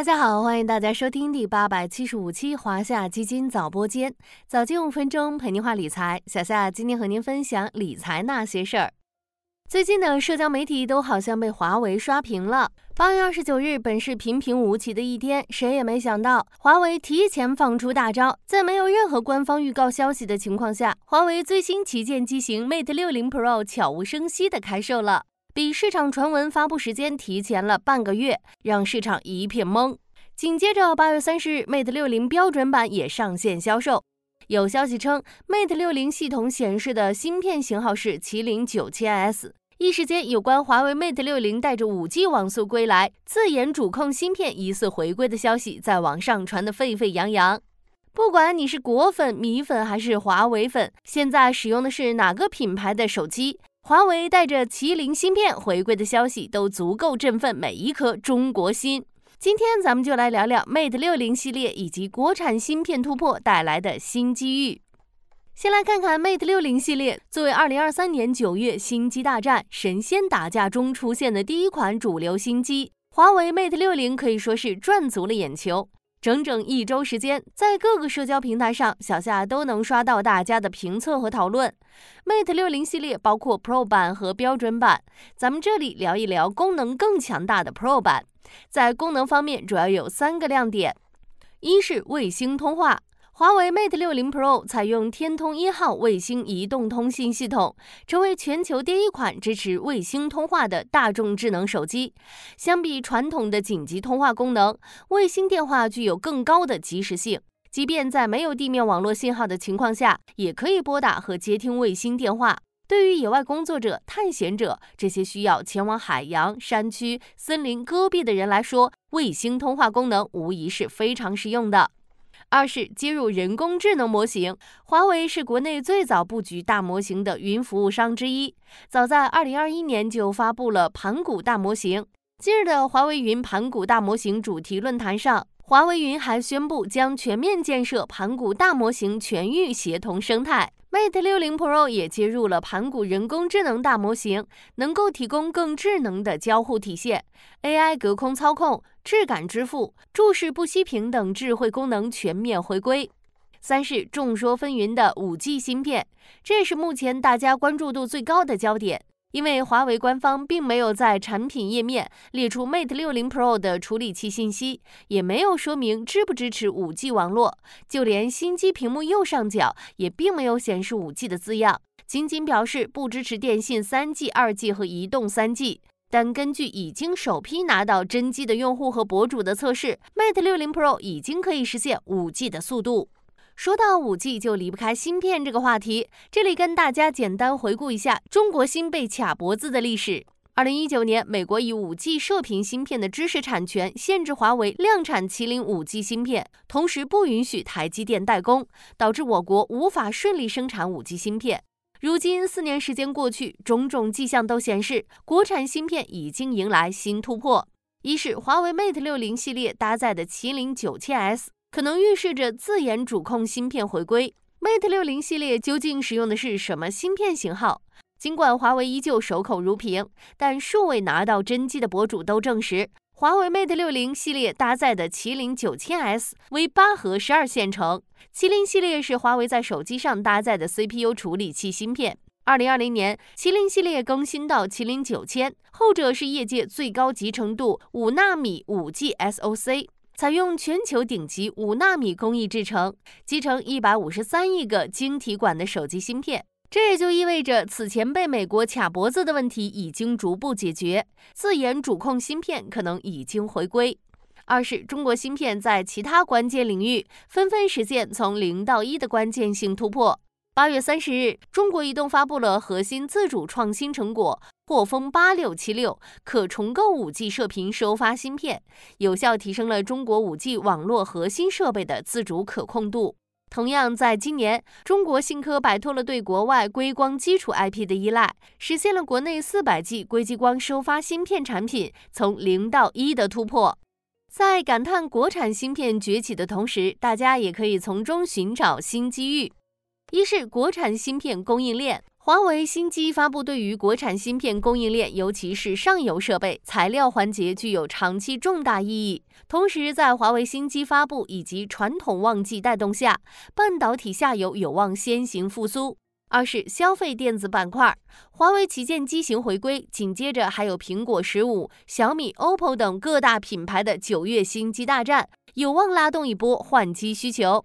大家好，欢迎大家收听第八百七十五期华夏基金早播间，早间五分钟陪您话理财。小夏今天和您分享理财那些事儿。最近的社交媒体都好像被华为刷屏了。八月二十九日本是平平无奇的一天，谁也没想到华为提前放出大招，在没有任何官方预告消息的情况下，华为最新旗舰机型 Mate 六零 Pro 悄无声息的开售了。比市场传闻发布时间提前了半个月，让市场一片懵。紧接着，八月三十日，Mate 六零标准版也上线销售。有消息称，Mate 六零系统显示的芯片型号是麒麟九千 S。一时间，有关华为 Mate 六零带着五 G 网速归来、自研主控芯片疑似回归的消息，在网上传得沸沸扬扬。不管你是果粉、米粉还是华为粉，现在使用的是哪个品牌的手机？华为带着麒麟芯片回归的消息，都足够振奋每一颗中国心。今天咱们就来聊聊 Mate 六零系列以及国产芯片突破带来的新机遇。先来看看 Mate 六零系列，作为二零二三年九月新机大战神仙打架中出现的第一款主流新机，华为 Mate 六零可以说是赚足了眼球。整整一周时间，在各个社交平台上，小夏都能刷到大家的评测和讨论。Mate 六零系列包括 Pro 版和标准版，咱们这里聊一聊功能更强大的 Pro 版。在功能方面，主要有三个亮点：一是卫星通话。华为 Mate 六零 Pro 采用天通一号卫星移动通信系统，成为全球第一款支持卫星通话的大众智能手机。相比传统的紧急通话功能，卫星电话具有更高的及时性，即便在没有地面网络信号的情况下，也可以拨打和接听卫星电话。对于野外工作者、探险者这些需要前往海洋、山区、森林、戈壁的人来说，卫星通话功能无疑是非常实用的。二是接入人工智能模型，华为是国内最早布局大模型的云服务商之一，早在二零二一年就发布了盘古大模型。今日的华为云盘古大模型主题论坛上，华为云还宣布将全面建设盘古大模型全域协同生态。Mate 六零 Pro 也接入了盘古人工智能大模型，能够提供更智能的交互体现，AI 隔空操控、质感支付、注视不息屏等智慧功能全面回归。三是众说纷纭的五 G 芯片，这是目前大家关注度最高的焦点。因为华为官方并没有在产品页面列出 Mate 六零 Pro 的处理器信息，也没有说明支不支持 5G 网络，就连新机屏幕右上角也并没有显示 5G 的字样，仅仅表示不支持电信 3G、2G 和移动 3G。但根据已经首批拿到真机的用户和博主的测试，Mate 六零 Pro 已经可以实现 5G 的速度。说到五 G，就离不开芯片这个话题。这里跟大家简单回顾一下中国芯被卡脖子的历史。二零一九年，美国以五 G 射频芯片的知识产权限制华为量产麒麟五 G 芯片，同时不允许台积电代工，导致我国无法顺利生产五 G 芯片。如今四年时间过去，种种迹象都显示，国产芯片已经迎来新突破。一是华为 Mate 六零系列搭载的麒麟九千 S。可能预示着自研主控芯片回归。Mate 六零系列究竟使用的是什么芯片型号？尽管华为依旧守口如瓶，但数位拿到真机的博主都证实，华为 Mate 六零系列搭载的麒麟九千 S 为八核十二线程。麒麟系列是华为在手机上搭载的 CPU 处理器芯片。二零二零年，麒麟系列更新到麒麟九千，后者是业界最高集成度五纳米五 G SoC。采用全球顶级五纳米工艺制成，集成一百五十三亿个晶体管的手机芯片。这也就意味着，此前被美国卡脖子的问题已经逐步解决，自研主控芯片可能已经回归。二是中国芯片在其他关键领域纷纷实现从零到一的关键性突破。八月三十日，中国移动发布了核心自主创新成果。霍风八六七六可重构五 G 射频收发芯片，有效提升了中国五 G 网络核心设备的自主可控度。同样，在今年，中国信科摆脱了对国外硅光基础 IP 的依赖，实现了国内四百 G 硅激光收发芯片产品从零到一的突破。在感叹国产芯片崛起的同时，大家也可以从中寻找新机遇。一是国产芯片供应链，华为新机发布，对于国产芯片供应链，尤其是上游设备、材料环节，具有长期重大意义。同时，在华为新机发布以及传统旺季带动下，半导体下游有望先行复苏。二是消费电子板块，华为旗舰机型回归，紧接着还有苹果十五、小米、OPPO 等各大品牌的九月新机大战，有望拉动一波换机需求。